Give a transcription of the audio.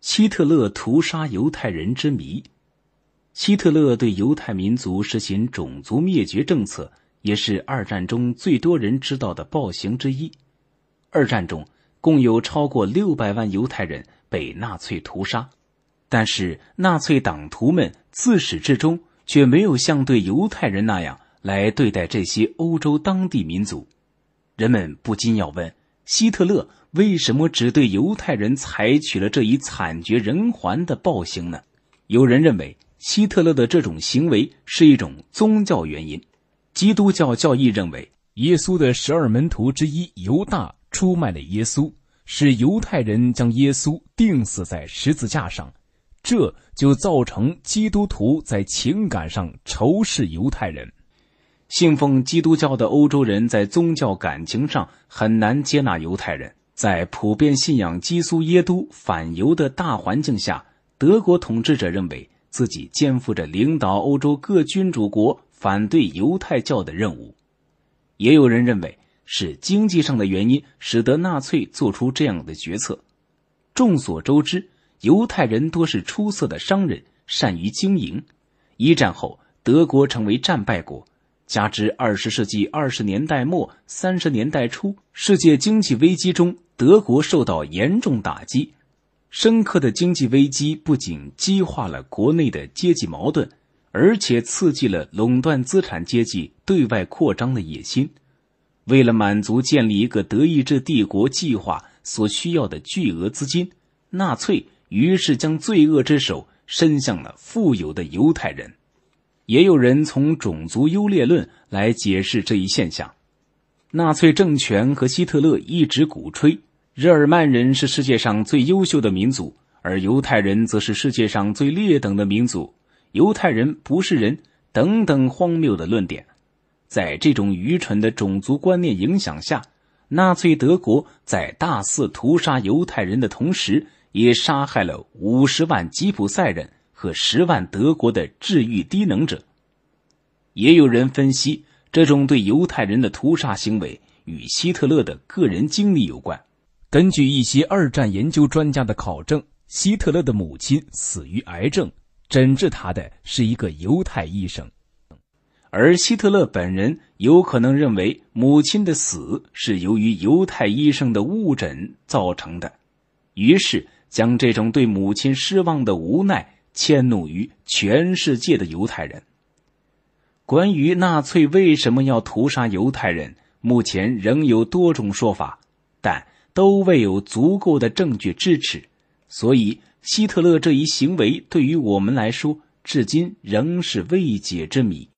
希特勒屠杀犹太人之谜。希特勒对犹太民族实行种族灭绝政策，也是二战中最多人知道的暴行之一。二战中，共有超过六百万犹太人被纳粹屠杀，但是纳粹党徒们自始至终却没有像对犹太人那样来对待这些欧洲当地民族。人们不禁要问：希特勒为什么只对犹太人采取了这一惨绝人寰的暴行呢？有人认为，希特勒的这种行为是一种宗教原因。基督教教义认为，耶稣的十二门徒之一犹大出卖了耶稣，是犹太人将耶稣钉死在十字架上，这就造成基督徒在情感上仇视犹太人。信奉基督教的欧洲人在宗教感情上很难接纳犹太人，在普遍信仰基督耶稣反犹的大环境下，德国统治者认为自己肩负着领导欧洲各君主国反对犹太教的任务。也有人认为是经济上的原因使得纳粹做出这样的决策。众所周知，犹太人多是出色的商人，善于经营。一战后，德国成为战败国。加之二十世纪二十年代末、三十年代初世界经济危机中，德国受到严重打击。深刻的经济危机不仅激化了国内的阶级矛盾，而且刺激了垄断资产阶级对外扩张的野心。为了满足建立一个德意志帝国计划所需要的巨额资金，纳粹于是将罪恶之手伸向了富有的犹太人。也有人从种族优劣论来解释这一现象。纳粹政权和希特勒一直鼓吹日耳曼人是世界上最优秀的民族，而犹太人则是世界上最劣等的民族。犹太人不是人等等荒谬的论点。在这种愚蠢的种族观念影响下，纳粹德国在大肆屠杀犹太人的同时，也杀害了五十万吉普赛人。和十万德国的治愈低能者，也有人分析，这种对犹太人的屠杀行为与希特勒的个人经历有关。根据一些二战研究专家的考证，希特勒的母亲死于癌症，诊治他的是一个犹太医生，而希特勒本人有可能认为母亲的死是由于犹太医生的误诊造成的，于是将这种对母亲失望的无奈。迁怒于全世界的犹太人。关于纳粹为什么要屠杀犹太人，目前仍有多种说法，但都未有足够的证据支持。所以，希特勒这一行为对于我们来说，至今仍是未解之谜。